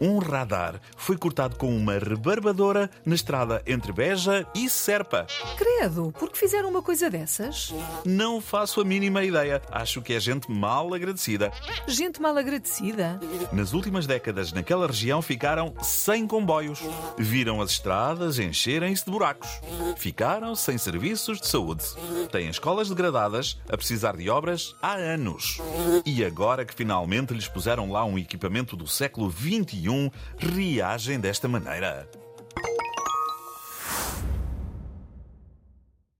Um radar foi cortado com uma rebarbadora na estrada entre Beja e Serpa. Credo, por que fizeram uma coisa dessas? Não faço a mínima ideia. Acho que é gente mal agradecida. Gente mal agradecida. Nas últimas décadas, naquela região ficaram sem comboios. Viram as estradas encherem-se de buracos. Ficaram sem serviços de saúde. Têm escolas degradadas a precisar de obras há anos. E agora que finalmente lhes puseram lá um equipamento do século XXI, reagem desta maneira.